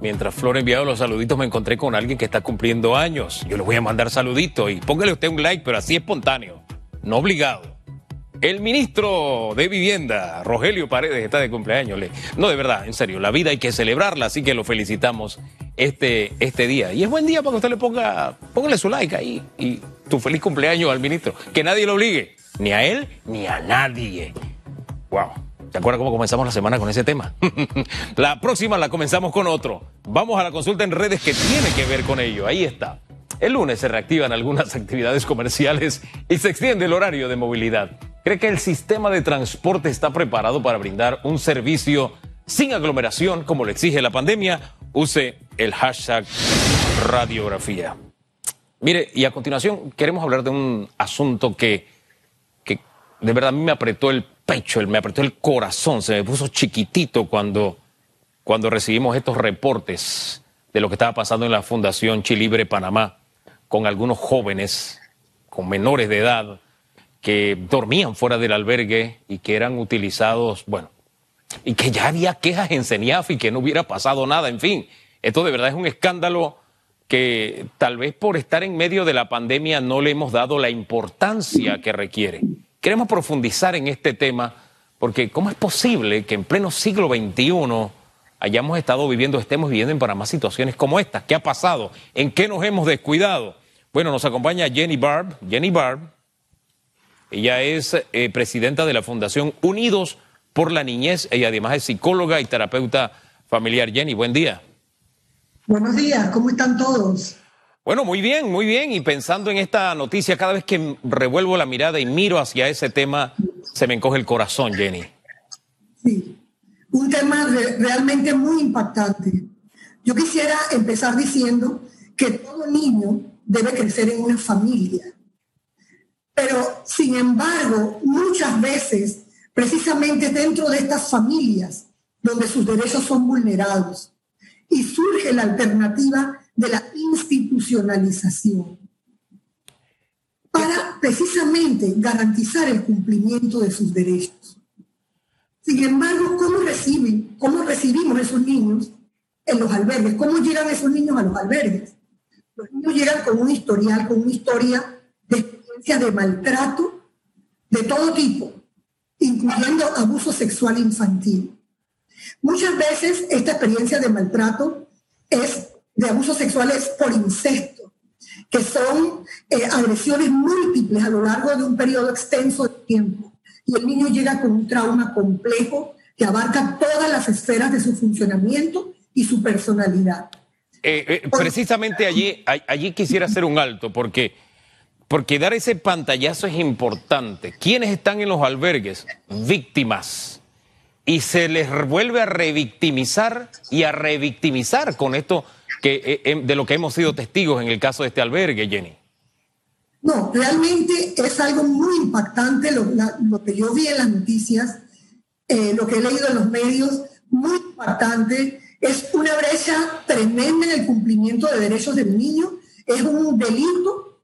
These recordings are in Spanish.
mientras Flor enviado los saluditos, me encontré con alguien que está cumpliendo años. Yo le voy a mandar saluditos y póngale usted un like, pero así espontáneo, no obligado. El ministro de Vivienda, Rogelio Paredes, está de cumpleaños. No, de verdad, en serio, la vida hay que celebrarla, así que lo felicitamos este, este día. Y es buen día para que usted le ponga, póngale su like ahí y tu feliz cumpleaños al ministro. Que nadie lo obligue, ni a él ni a nadie. Wow. ¿Se acuerda cómo comenzamos la semana con ese tema? la próxima la comenzamos con otro. Vamos a la consulta en redes que tiene que ver con ello. Ahí está. El lunes se reactivan algunas actividades comerciales y se extiende el horario de movilidad. ¿Cree que el sistema de transporte está preparado para brindar un servicio sin aglomeración como lo exige la pandemia? Use el hashtag radiografía. Mire, y a continuación queremos hablar de un asunto que, que de verdad a mí me apretó el pecho, me apretó el corazón, se me puso chiquitito cuando, cuando recibimos estos reportes de lo que estaba pasando en la Fundación Chilibre Panamá con algunos jóvenes, con menores de edad, que dormían fuera del albergue y que eran utilizados, bueno, y que ya había quejas en CENIAF y que no hubiera pasado nada, en fin, esto de verdad es un escándalo que tal vez por estar en medio de la pandemia no le hemos dado la importancia que requiere. Queremos profundizar en este tema porque ¿cómo es posible que en pleno siglo XXI hayamos estado viviendo, estemos viviendo en Panamá situaciones como estas? ¿Qué ha pasado? ¿En qué nos hemos descuidado? Bueno, nos acompaña Jenny Barb. Jenny Barb, ella es eh, presidenta de la Fundación Unidos por la Niñez. Ella además es psicóloga y terapeuta familiar. Jenny, buen día. Buenos días, ¿cómo están todos? Bueno, muy bien, muy bien. Y pensando en esta noticia, cada vez que revuelvo la mirada y miro hacia ese tema, se me encoge el corazón, Jenny. Sí, un tema realmente muy impactante. Yo quisiera empezar diciendo que todo niño debe crecer en una familia. Pero, sin embargo, muchas veces, precisamente dentro de estas familias, donde sus derechos son vulnerados, y surge la alternativa de la institucionalización para precisamente garantizar el cumplimiento de sus derechos. Sin embargo, ¿cómo reciben, cómo recibimos esos niños en los albergues? ¿Cómo llegan esos niños a los albergues? Los niños llegan con un historial, con una historia de experiencia de maltrato de todo tipo, incluyendo abuso sexual infantil. Muchas veces esta experiencia de maltrato es de abusos sexuales por incesto, que son eh, agresiones múltiples a lo largo de un periodo extenso de tiempo. Y el niño llega con un trauma complejo que abarca todas las esferas de su funcionamiento y su personalidad. Eh, eh, precisamente allí, allí quisiera hacer un alto, porque, porque dar ese pantallazo es importante. ¿Quiénes están en los albergues? Víctimas. Y se les vuelve a revictimizar y a revictimizar con esto eh, em, de lo que hemos sido testigos en el caso de este albergue, Jenny. No, realmente es algo muy impactante lo, que yo vi en las noticias, eh, lo que he leído en los medios, muy impactante. Es una brecha tremenda en el cumplimiento de derechos del niño. Es un delito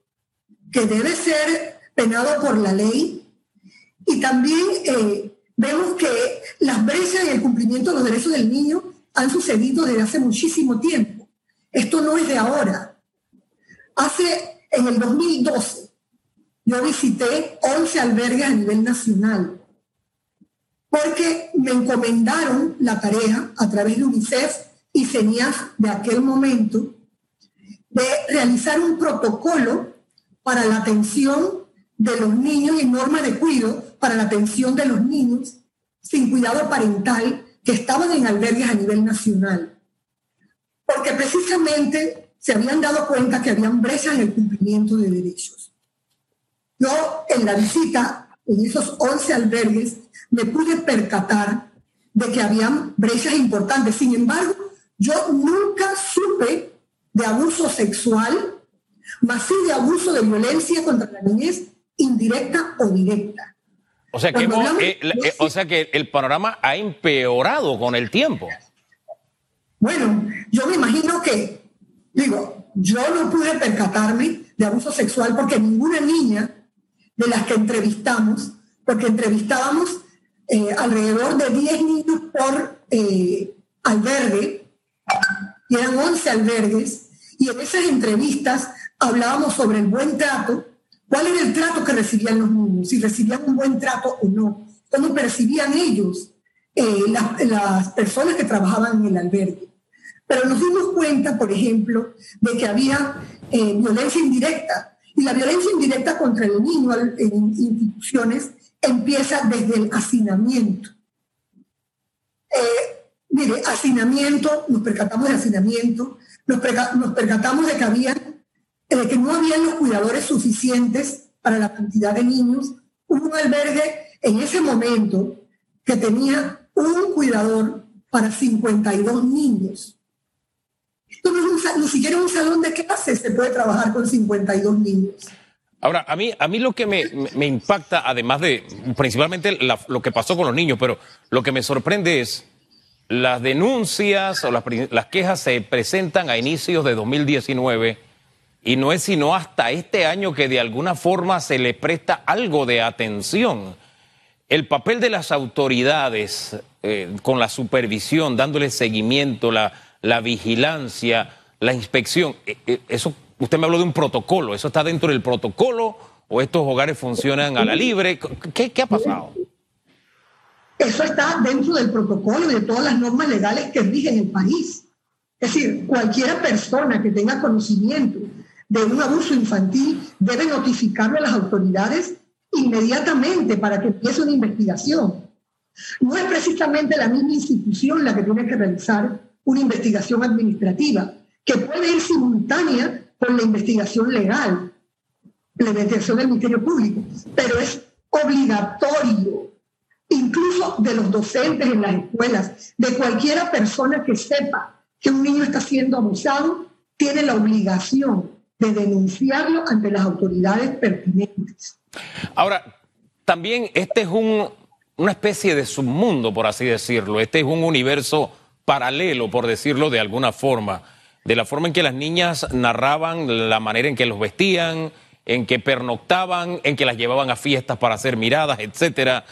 que debe ser penado por la ley. Y también eh, vemos que las brechas en el cumplimiento de los derechos del niño han sucedido desde hace muchísimo tiempo. Esto no es de ahora. Hace, en el 2012, yo visité 11 albergues a nivel nacional, porque me encomendaron la tarea a través de UNICEF y CENIAF de aquel momento de realizar un protocolo para la atención de los niños y normas de cuidado para la atención de los niños sin cuidado parental que estaban en albergues a nivel nacional porque precisamente se habían dado cuenta que habían brechas en el cumplimiento de derechos. Yo en la visita, en esos 11 albergues, me pude percatar de que habían brechas importantes. Sin embargo, yo nunca supe de abuso sexual, más sí de abuso de violencia contra la niñez indirecta o directa. O sea, que, eh, eh, o sea que el panorama ha empeorado con el tiempo. Bueno, yo me imagino que, digo, yo no pude percatarme de abuso sexual porque ninguna niña de las que entrevistamos, porque entrevistábamos eh, alrededor de 10 niños por eh, albergue, y eran 11 albergues, y en esas entrevistas hablábamos sobre el buen trato, cuál era el trato que recibían los niños, si recibían un buen trato o no, cómo percibían ellos eh, las, personas que trabajaban en el albergue. Pero nos dimos cuenta, por ejemplo, de que había eh, violencia indirecta. Y la violencia indirecta contra el niño en instituciones empieza desde el hacinamiento. Eh, mire, hacinamiento, nos percatamos de hacinamiento, nos, percatamos de que, había, de que no había los cuidadores suficientes para la cantidad de niños. Hubo un albergue en ese momento que tenía un cuidador para 52 niños. No es ni siquiera un salón de clases se puede trabajar con 52 niños. Ahora, a mí, a mí lo que me, me impacta, además de principalmente lo que pasó con los niños, pero lo que me sorprende es las denuncias o las, las quejas se presentan a inicios de 2019 y no es sino hasta este año que de alguna forma se le presta algo de atención. El papel de las autoridades eh, con la supervisión, dándole seguimiento, la, la vigilancia, la inspección, eh, eh, eso usted me habló de un protocolo, ¿eso está dentro del protocolo o estos hogares funcionan a la libre? ¿Qué, qué ha pasado? Eso está dentro del protocolo y de todas las normas legales que rigen el país. Es decir, cualquier persona que tenga conocimiento de un abuso infantil debe notificarlo a las autoridades inmediatamente para que empiece una investigación. No es precisamente la misma institución la que tiene que realizar una investigación administrativa, que puede ir simultánea con la investigación legal, la investigación del Ministerio Público, pero es obligatorio, incluso de los docentes en las escuelas, de cualquiera persona que sepa que un niño está siendo abusado, tiene la obligación de denunciarlo ante las autoridades pertinentes. Ahora, también este es un, una especie de submundo, por así decirlo, este es un universo paralelo, por decirlo de alguna forma de la forma en que las niñas narraban, la manera en que los vestían, en que pernoctaban, en que las llevaban a fiestas para ser miradas, etcétera.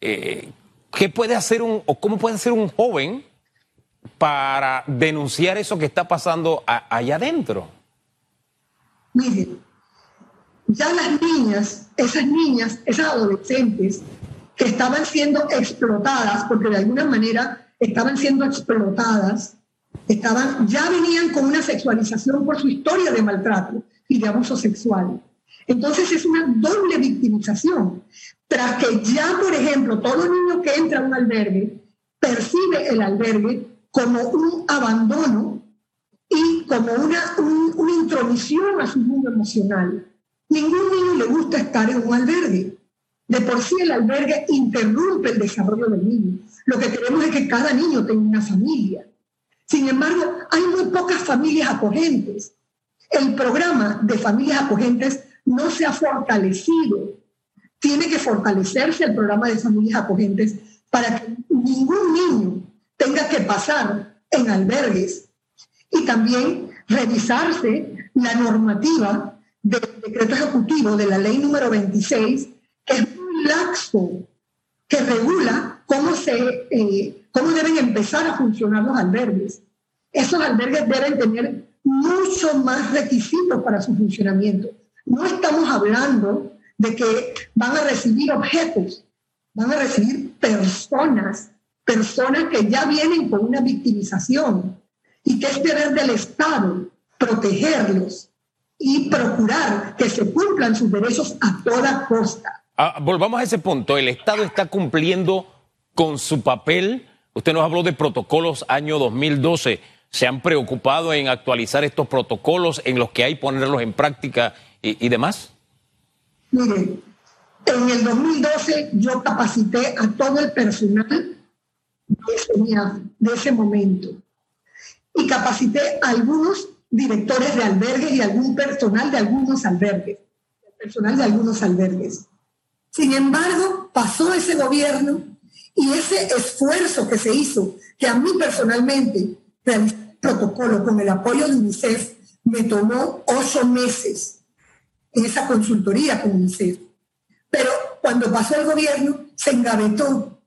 Eh, ¿Qué puede hacer un, o cómo puede hacer un joven para denunciar eso que está pasando allá adentro? Miren, ya las niñas, esas niñas, esas adolescentes que estaban siendo explotadas, porque de alguna manera estaban siendo explotadas, estaban, ya venían con una sexualización por su historia de maltrato y de abuso sexual. Entonces es una doble victimización. Tras que ya, por ejemplo, todo niño que entra a un albergue percibe el albergue como un abandono y como una, una intromisión a su mundo emocional. Ningún niño le gusta estar en un albergue. De por sí el albergue interrumpe el desarrollo del niño. Lo que queremos es que cada niño tenga una familia. Sin embargo, hay muy pocas familias acogentes. El programa de familias acogentes no se ha fortalecido. Tiene que fortalecerse el programa de familias acogentes para que ningún niño tenga que pasar en albergues y también revisarse la normativa del decreto ejecutivo de la ley número 26, que es laxo, que regula cómo se eh, cómo deben empezar a funcionar los albergues. Esos albergues deben tener mucho más requisitos para su funcionamiento. No estamos hablando de que van a recibir objetos, van a recibir personas, personas que ya vienen con una victimización y que es deber del Estado protegerlos y procurar que se cumplan sus derechos a toda costa. Ah, volvamos a ese punto. ¿El Estado está cumpliendo con su papel Usted nos habló de protocolos año 2012. ¿Se han preocupado en actualizar estos protocolos, en los que hay ponerlos en práctica y, demás? Mire, en el 2012 yo capacité a todo el personal de ese, de momento y capacité a algunos directores de albergues y algún personal de algunos albergues, personal de algunos albergues. Sin embargo, pasó ese gobierno y ese esfuerzo que se hizo, que a mí personalmente el protocolo con el apoyo de UNICEF, me tomó ocho meses en esa consultoría con UNICEF. Pero cuando pasó el gobierno, se engavetó.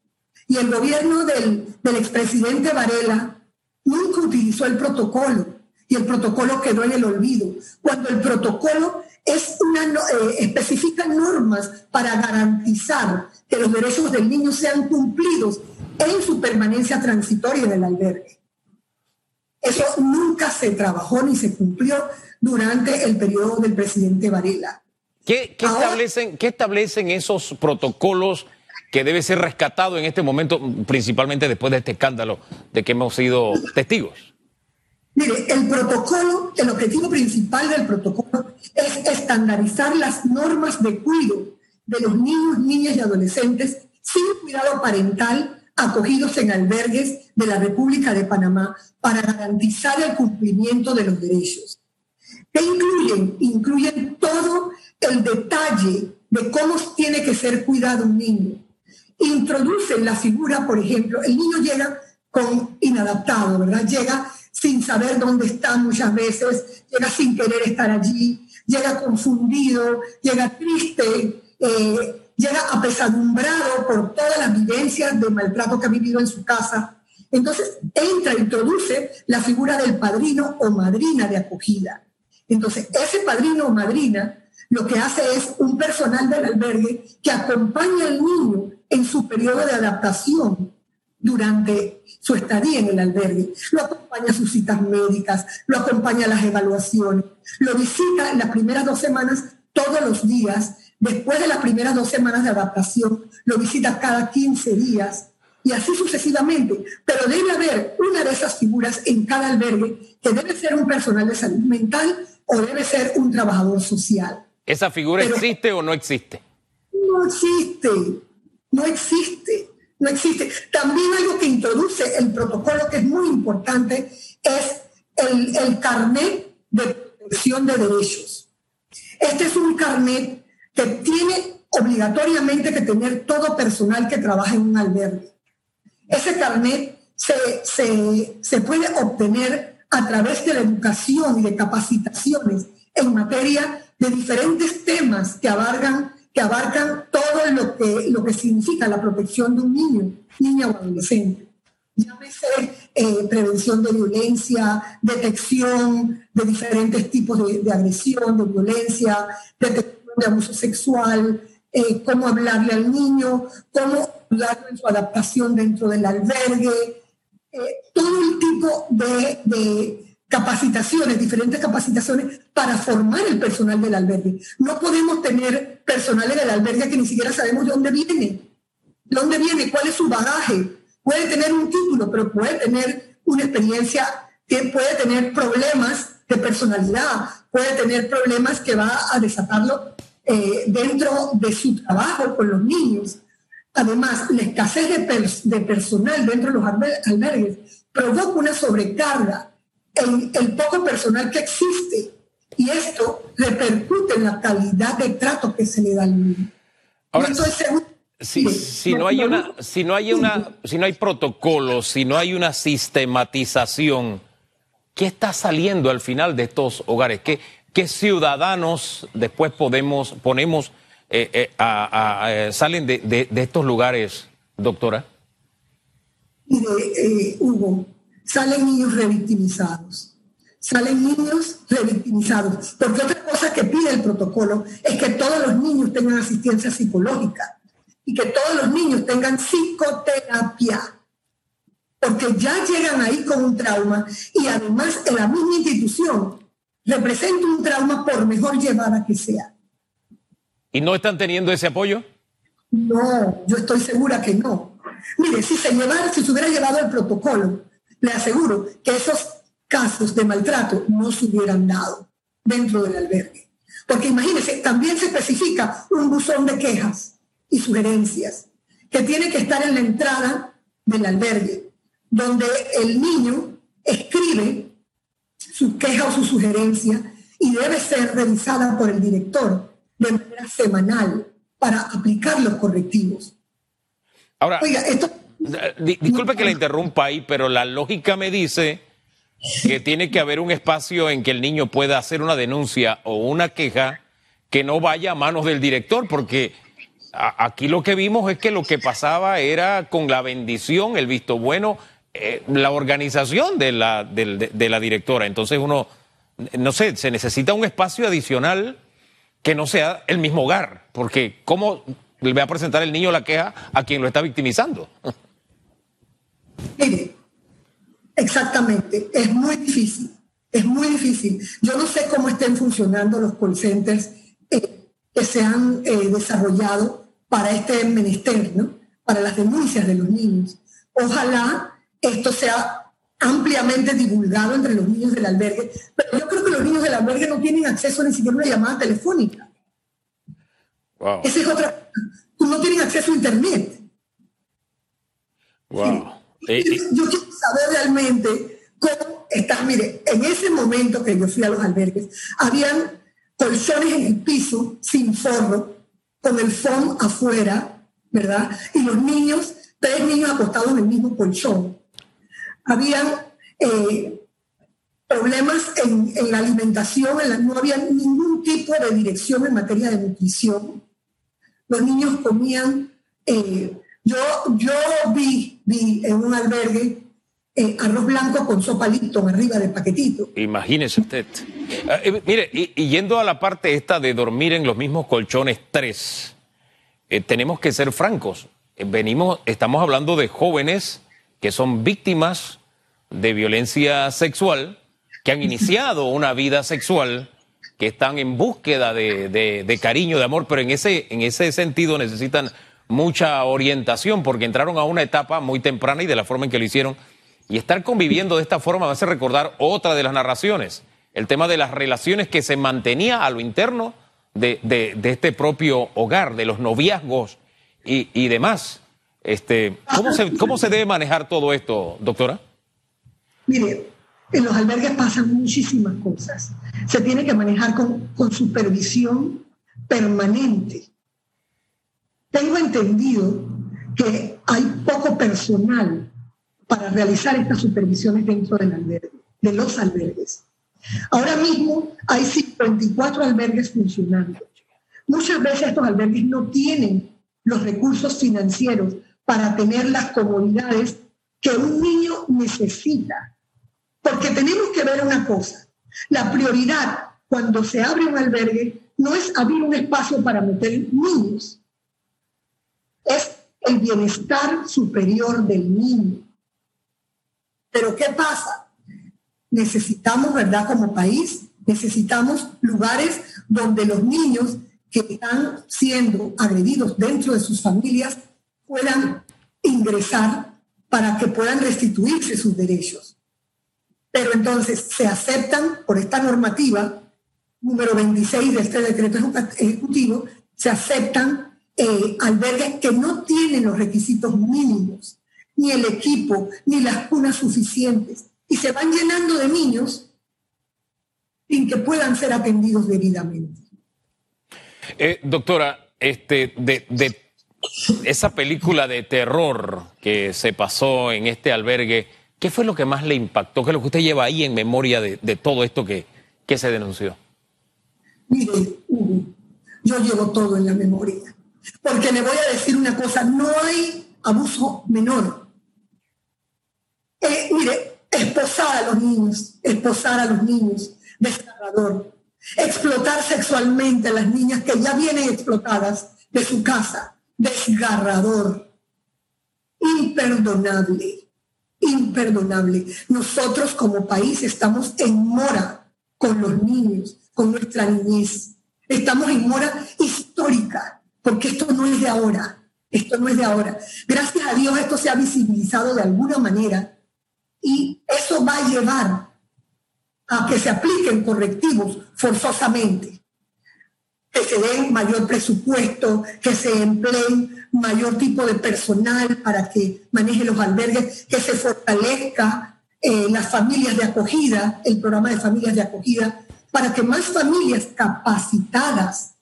Y el gobierno del, del expresidente Varela nunca utilizó el protocolo y el protocolo quedó en el olvido. Cuando el protocolo es una, eh, especifica normas para garantizar que los derechos del niño sean cumplidos en su permanencia transitoria en el albergue. Eso nunca se trabajó ni se cumplió durante el periodo del presidente Varela. ¿Qué, establecen, ¿Qué establecen esos protocolos que debe ser rescatado en este momento, principalmente después de este escándalo de que hemos sido testigos? Mire, el protocolo, el objetivo principal del protocolo es estandarizar las normas de cuidado de los niños, niñas y adolescentes sin cuidado parental acogidos en albergues de la República de Panamá para garantizar el cumplimiento de los derechos. ¿Qué incluyen? Incluyen todo el detalle de cómo tiene que ser cuidado un niño. Introducen la figura, por ejemplo, el niño llega con inadaptado, ¿verdad? Llega sin saber dónde está muchas veces, llega sin querer estar allí, llega confundido, llega triste, eh, llega apesadumbrado por todas las vivencias de maltrato que ha vivido en su casa. Entonces entra, introduce la figura del padrino o madrina de acogida. Entonces ese padrino o madrina lo que hace es un personal del albergue que acompaña al niño en su periodo de adaptación durante su estadía en el albergue. Lo acompaña a sus citas médicas, lo acompaña a las evaluaciones, lo visita en las primeras dos semanas todos los días, después de las primeras dos semanas de adaptación, lo visita cada 15 días y así sucesivamente. Pero debe haber una de esas figuras en cada albergue que debe ser un personal de salud mental o debe ser un trabajador social. ¿Esa figura existe o no existe? No existe, no existe no existe. También algo que introduce el protocolo que es muy importante es el, carnet de protección de derechos. Este es un carnet que tiene obligatoriamente que tener todo personal que trabaja en un albergue. Ese carnet se, se, se puede obtener a través de la educación y de capacitaciones en materia de diferentes temas que abarcan que abarcan todo lo que, lo que significa la protección de un niño, niña o adolescente. Llámese eh, prevención de violencia, detección de diferentes tipos de, agresión, de violencia, detección de abuso sexual, eh, cómo hablarle al niño, cómo ayudarlo en su adaptación dentro del albergue, eh, todo el tipo de capacitaciones, diferentes capacitaciones para formar el personal del albergue. No podemos tener personal en el albergue que ni siquiera sabemos de dónde viene, de dónde viene, cuál es su bagaje. Puede tener un título, pero puede tener una experiencia que puede tener problemas de personalidad, puede tener problemas que va a desatarlo eh, dentro de su trabajo con los niños. Además, la escasez de, de personal dentro de los albergues provoca una sobrecarga el poco personal que existe. Y esto repercute en la calidad de trato que se le da al niño. si, si, no hay una, si no hay una, si no hay protocolos, si no hay una sistematización, ¿qué está saliendo al final de estos hogares? ¿Qué, qué ciudadanos después podemos, ponemos, eh, eh, eh, salen de, de, estos lugares, doctora? Hugo, salen niños revictimizados. Salen niños revictimizados. Porque otra cosa que pide el protocolo es que todos los niños tengan asistencia psicológica y que todos los niños tengan psicoterapia. Porque ya llegan ahí con un trauma y además en la misma institución representa un trauma por mejor llevada que sea. ¿Y no están teniendo ese apoyo? No, yo estoy segura que no. Mire, si se, llevara, si se hubiera llevado el protocolo le aseguro que esos casos de maltrato no se hubieran dado dentro del albergue. Porque imagínense, también se especifica un buzón de quejas y sugerencias que tiene que estar en la entrada del albergue, donde el niño escribe su queja o su sugerencia y debe ser revisada por el director de manera semanal para aplicar los correctivos. Ahora, Oiga, esto Disculpe que la interrumpa ahí, pero la lógica me dice que tiene que haber un espacio en que el niño pueda hacer una denuncia o una queja que no vaya a manos del director, porque aquí lo que vimos es que lo que pasaba era con la bendición, el visto bueno, eh, la organización de la, de la directora. Entonces uno, no sé, se necesita un espacio adicional que no sea el mismo hogar, porque ¿cómo le va a presentar el niño la queja a quien lo está victimizando? Mire, exactamente, es muy difícil, es muy difícil. Yo no sé cómo estén funcionando los call centers eh, que se han eh, desarrollado para este menester, ¿no? Para las denuncias de los niños. Ojalá esto sea ampliamente divulgado entre los niños del albergue, pero yo creo que los niños del albergue no tienen acceso ni siquiera a una llamada telefónica. Esa es otra. No tienen acceso a Internet. Wow. Yo quiero saber realmente cómo está. Mire, en ese momento que yo fui a los albergues, habían colchones en el piso sin forro, con el foam afuera, ¿verdad? Y los niños, tres niños acostados en el mismo colchón habían eh, problemas en, la alimentación, no había ningún tipo de dirección en materia de nutrición. Los niños comían, eh, yo, yo vi, vi en eh, arroz blanco con sopa Lipton arriba del paquetito. Imagínese usted. mire, y, yendo a la parte esta de dormir en los mismos colchones tres, tenemos que ser francos. venimos, estamos hablando de jóvenes que son víctimas de violencia sexual, que han iniciado una vida sexual, que están en búsqueda de, cariño, de amor, pero en ese, en ese sentido necesitan mucha orientación porque entraron a una etapa muy temprana y de la forma en que lo hicieron. Y estar conviviendo de esta forma va a hacer recordar otra de las narraciones, el tema de las relaciones que se mantenía a lo interno de, este propio hogar, de los noviazgos y, y demás. Este, ¿cómo, se, ¿Cómo se debe manejar todo esto, doctora? Mire, en los albergues pasan muchísimas cosas. Se tiene que manejar con, supervisión permanente. Tengo entendido que hay poco personal para realizar estas supervisiones dentro del albergue, de los albergues. Ahora mismo hay 54 albergues funcionando. Muchas veces estos albergues no tienen los recursos financieros para tener las comodidades que un niño necesita. Porque tenemos que ver una cosa. La prioridad cuando se abre un albergue no es abrir un espacio para meter niños. Es el bienestar superior del niño. Pero ¿qué pasa? Necesitamos, ¿verdad? Como país, necesitamos lugares donde los niños que están siendo agredidos dentro de sus familias puedan ingresar para que puedan restituirse sus derechos. Pero entonces se aceptan por esta normativa número 26 de este decreto ejecutivo, se aceptan eh, albergues que no tienen los requisitos mínimos, ni el equipo, ni las cunas suficientes, y se van llenando de niños sin que puedan ser atendidos debidamente. Eh, doctora, este, de, de esa película de terror que se pasó en este albergue, ¿qué fue lo que más le impactó? ¿Qué es lo que usted lleva ahí en memoria de, todo esto que, que, se denunció? Mire, yo llevo todo en la memoria. Porque le voy a decir una cosa, no hay abuso menor. Eh, mire, esposar a los niños, esposar a los niños, desgarrador. Explotar sexualmente a las niñas que ya vienen explotadas de su casa, desgarrador, imperdonable, imperdonable. Nosotros como país estamos en mora con los niños, con nuestra niñez. Estamos en mora histórica, porque esto no es de ahora, esto no es de ahora. Gracias a Dios esto se ha visibilizado de alguna manera y eso va a llevar a que se apliquen correctivos forzosamente que se den mayor presupuesto, que se empleen mayor tipo de personal para que maneje los albergues, que se fortalezca eh, las familias de acogida, el programa de familias de acogida, para que más familias capacitadas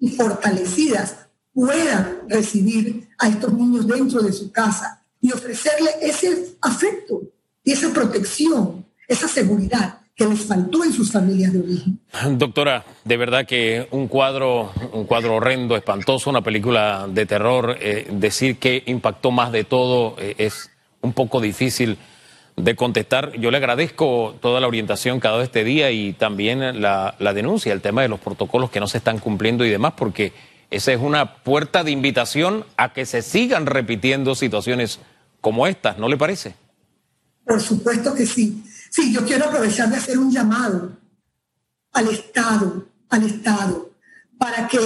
y fortalecidas puedan recibir a estos niños dentro de su casa y ofrecerle ese afecto y esa protección, esa seguridad que les faltó en sus familias de origen. Doctora, de verdad que un cuadro, un cuadro horrendo, espantoso, una película de terror, eh, decir que impactó más de todo eh, es un poco difícil de contestar. Yo le agradezco toda la orientación cada este día y también la, la denuncia, el tema de los protocolos que no se están cumpliendo y demás, porque esa es una puerta de invitación a que se sigan repitiendo situaciones como estas, ¿no le parece? Por supuesto que sí. Sí, yo quiero aprovechar de hacer un llamado al Estado, al Estado, para que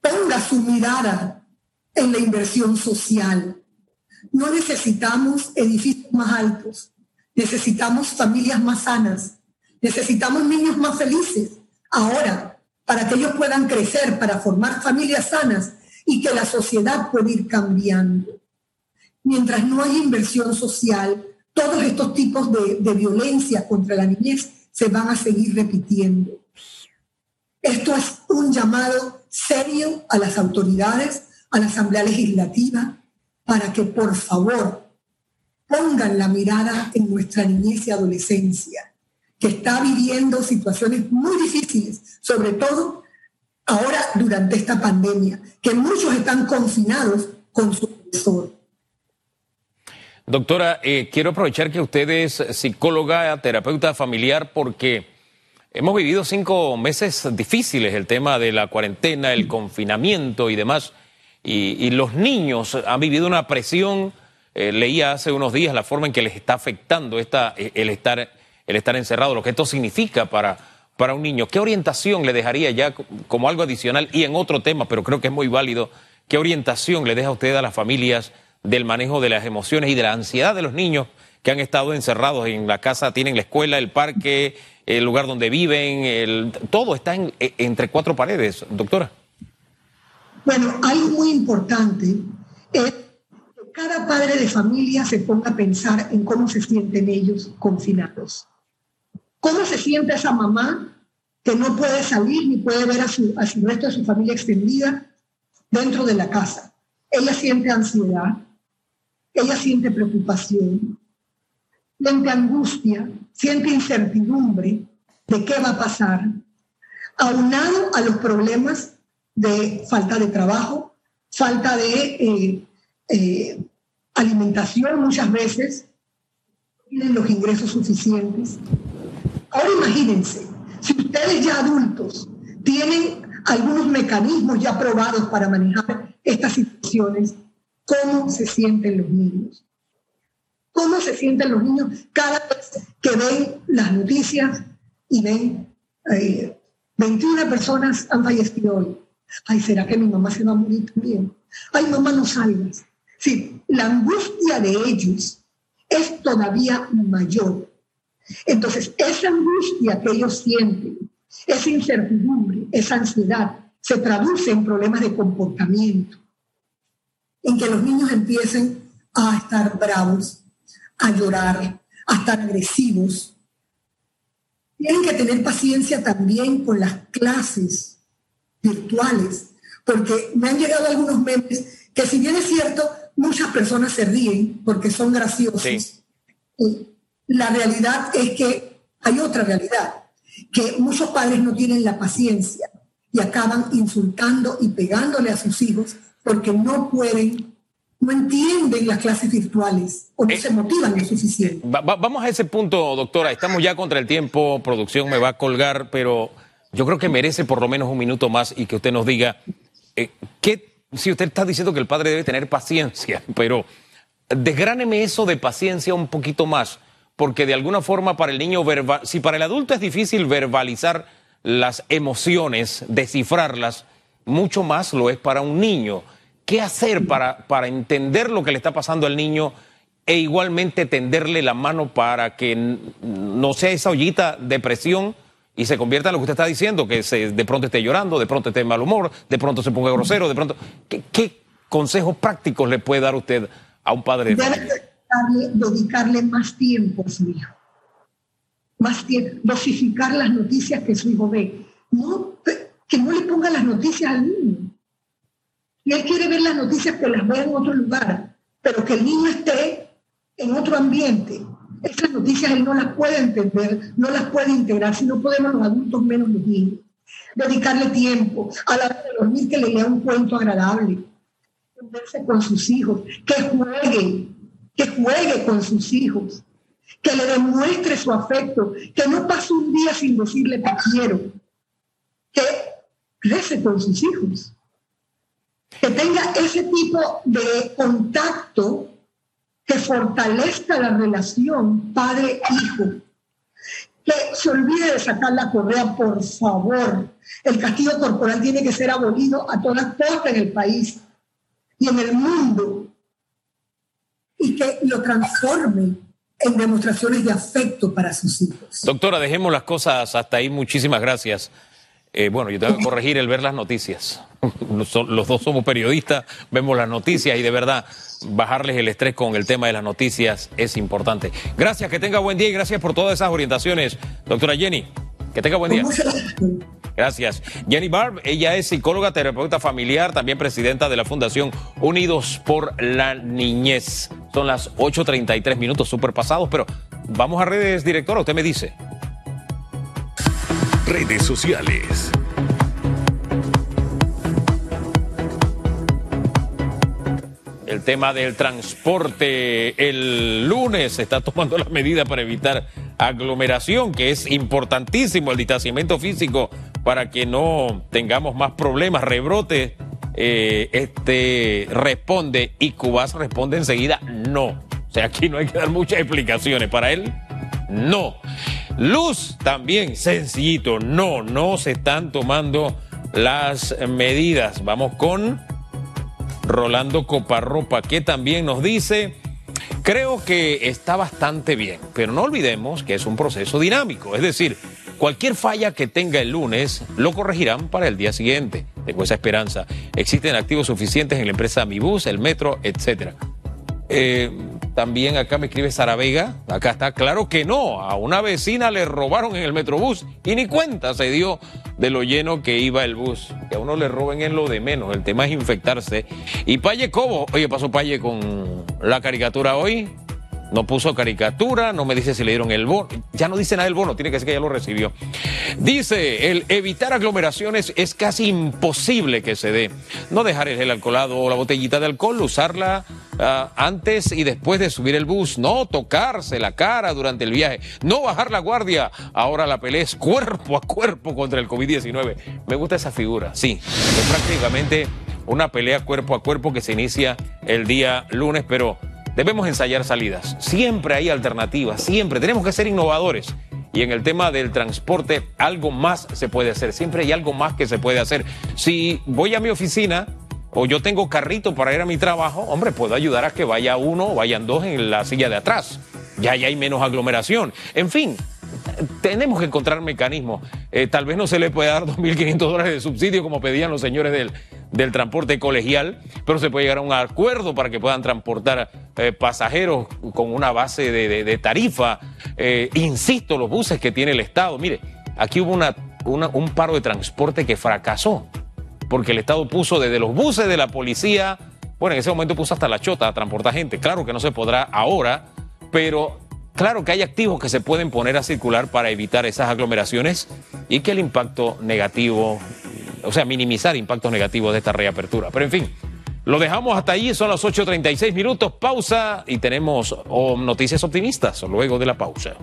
ponga su mirada en la inversión social. No necesitamos edificios más altos, necesitamos familias más sanas, necesitamos niños más felices. Ahora, para que ellos puedan crecer, para formar familias sanas y que la sociedad pueda ir cambiando. Mientras no haya inversión social, todos estos tipos de, de violencia contra la niñez se van a seguir repitiendo. Esto es un llamado serio a las autoridades, a la Asamblea Legislativa, para que por favor pongan la mirada en nuestra niñez y adolescencia, que está viviendo situaciones muy difíciles, sobre todo ahora durante esta pandemia, que muchos están confinados con su profesor. Doctora, eh, quiero aprovechar que usted es psicóloga, terapeuta familiar, porque hemos vivido cinco meses difíciles, el tema de la cuarentena, el confinamiento y demás, y, los niños han vivido una presión, eh, leía hace unos días la forma en que les está afectando esta, eh, el, estar, el estar encerrado, lo que esto significa para, para un niño. ¿Qué orientación le dejaría ya como algo adicional y en otro tema, pero creo que es muy válido, qué orientación le deja usted a las familias? del manejo de las emociones y de la ansiedad de los niños que han estado encerrados en la casa, tienen la escuela, el parque, el lugar donde viven, el, todo está en, e, entre cuatro paredes, doctora. Bueno, algo muy importante es que cada padre de familia se ponga a pensar en cómo se sienten ellos confinados. ¿Cómo se siente esa mamá que no puede salir ni puede ver a su, resto de su familia extendida dentro de la casa? Ella siente ansiedad, ella siente preocupación, siente angustia, siente incertidumbre de qué va a pasar, aunado a los problemas de falta de trabajo, falta de eh, eh, alimentación muchas veces, tienen los ingresos suficientes. Ahora imagínense, si ustedes ya adultos tienen algunos mecanismos ya probados para manejar estas situaciones, cómo se sienten los niños. ¿Cómo se sienten los niños cada vez que ven las noticias y ven 21 eh, personas han fallecido hoy? Ay, ¿será que mi mamá se va a morir también? Ay, mamá, no salgas. Sí, la angustia de ellos es todavía mayor. Entonces, esa angustia que ellos sienten, esa incertidumbre, esa ansiedad, se traduce en problemas de comportamiento, en que los niños empiecen a estar bravos, a llorar, a estar agresivos. Tienen que tener paciencia también con las clases virtuales, porque me han llegado algunos memes que si bien es cierto, muchas personas se ríen porque son graciosos. La realidad es que hay otra realidad, que muchos padres no tienen la paciencia y acaban insultando y pegándole a sus hijos porque no pueden, no entienden las clases virtuales o no eh, se motivan lo suficiente. vamos a ese punto, doctora. Estamos ya contra el tiempo, producción me va a colgar, pero yo creo que merece por lo menos un minuto más y que usted nos diga eh, qué, si usted está diciendo que el padre debe tener paciencia, pero desgráneme eso de paciencia un poquito más, porque de alguna forma para el niño, si para el adulto es difícil verbalizar las emociones, descifrarlas, mucho más lo es para un niño. ¿Qué hacer para, para entender lo que le está pasando al niño e igualmente tenderle la mano para que no sea esa ollita de presión y se convierta en lo que usted está diciendo, que se, de pronto esté llorando, de pronto esté de mal humor, de pronto se ponga grosero, de pronto... ¿Qué, consejos prácticos le puede dar usted a un padre? Debe dedicarle, más tiempo a su hijo, más tiempo, dosificar las noticias que su hijo ve. No, que no le ponga las noticias al niño y él quiere ver las noticias que las vea en otro lugar, pero que el niño esté en otro ambiente. Esas noticias él no las puede entender, no las puede integrar, si no podemos los adultos menos los niños. Dedicarle tiempo, a la hora de dormir que le lea un cuento agradable, verse con sus hijos, que juegue, que juegue con sus hijos, que le demuestre su afecto, que no pase un día sin decirle te quiero, que crece con sus hijos, que tenga ese tipo de contacto que fortalezca la relación padre-hijo, que se olvide de sacar la correa, por favor. El castigo corporal tiene que ser abolido a todas costas en el país y en el mundo y que lo transforme en demostraciones de afecto para sus hijos. Doctora, dejemos las cosas hasta ahí. Muchísimas gracias. Eh, bueno, yo tengo que corregir el ver las noticias. Los dos somos periodistas, vemos las noticias y de verdad bajarles el estrés con el tema de las noticias es importante. Gracias, que tenga buen día y gracias por todas esas orientaciones, doctora Jenny. Que tenga buen día. Gracias. Jenny Barb, ella es psicóloga, terapeuta familiar, también presidenta de la Fundación Unidos por la Niñez. Son las 8.33 minutos, súper pasados, pero vamos a redes, directora, usted me dice. Redes sociales. El tema del transporte. El lunes está tomando las medidas para evitar aglomeración, que es importantísimo el distanciamiento físico para que no tengamos más problemas, rebrote. Eh, este responde y Cubas responde enseguida no. O sea, aquí no hay que dar muchas explicaciones. Para él, no. Luz también, sencillito, no, no se están tomando las medidas. Vamos con Rolando Coparropa, que también nos dice, creo que está bastante bien, pero no olvidemos que es un proceso dinámico, es decir, cualquier falla que tenga el lunes lo corregirán para el día siguiente. Tengo esa esperanza. Existen activos suficientes en la empresa Mi Bus, el metro, etcétera. Eh, también acá me escribe Sara Vega. Acá está claro que no. A una vecina le robaron en el metrobús y ni cuenta se dio de lo lleno que iba el bus. Que a uno le roben en lo de menos. El tema es infectarse. Y Paye Cobo. Oye, pasó Paye con la caricatura hoy. No puso caricatura, no me dice si le dieron el bono. Ya no dice nada del bono, tiene que decir que ya lo recibió. Dice, el evitar aglomeraciones es casi imposible que se dé. No dejar el gel alcoholado o la botellita de alcohol, usarla ah, antes y después de subir el bus. No tocarse la cara durante el viaje. No bajar la guardia. Ahora la pelea es cuerpo a cuerpo contra el COVID-19. Me gusta esa figura, sí. Es prácticamente una pelea cuerpo a cuerpo que se inicia el día lunes, pero Debemos ensayar salidas. Siempre hay alternativas, siempre. Tenemos que ser innovadores. Y en el tema del transporte, algo más se puede hacer. Siempre hay algo más que se puede hacer. Si voy a mi oficina o yo tengo carrito para ir a mi trabajo, hombre, puedo ayudar a que vaya uno o vayan dos en la silla de atrás. Ya, hay menos aglomeración. En fin, tenemos que encontrar mecanismos. Eh, tal vez no se le puede dar 2.500 dólares de subsidio como pedían los señores del, del transporte colegial, pero se puede llegar a un acuerdo para que puedan transportar eh, pasajeros con una base de, tarifa. Eh, insisto, los buses que tiene el Estado. Mire, aquí hubo una, un paro de transporte que fracasó, porque el Estado puso desde los buses de la policía, bueno, en ese momento puso hasta la chota a transportar gente. Claro que no se podrá ahora, pero claro que hay activos que se pueden poner a circular para evitar esas aglomeraciones y que el impacto negativo o sea, minimizar impactos negativos de esta reapertura. Pero en fin, lo dejamos hasta ahí, son las 8.36 minutos, pausa y tenemos oh, noticias optimistas luego de la pausa.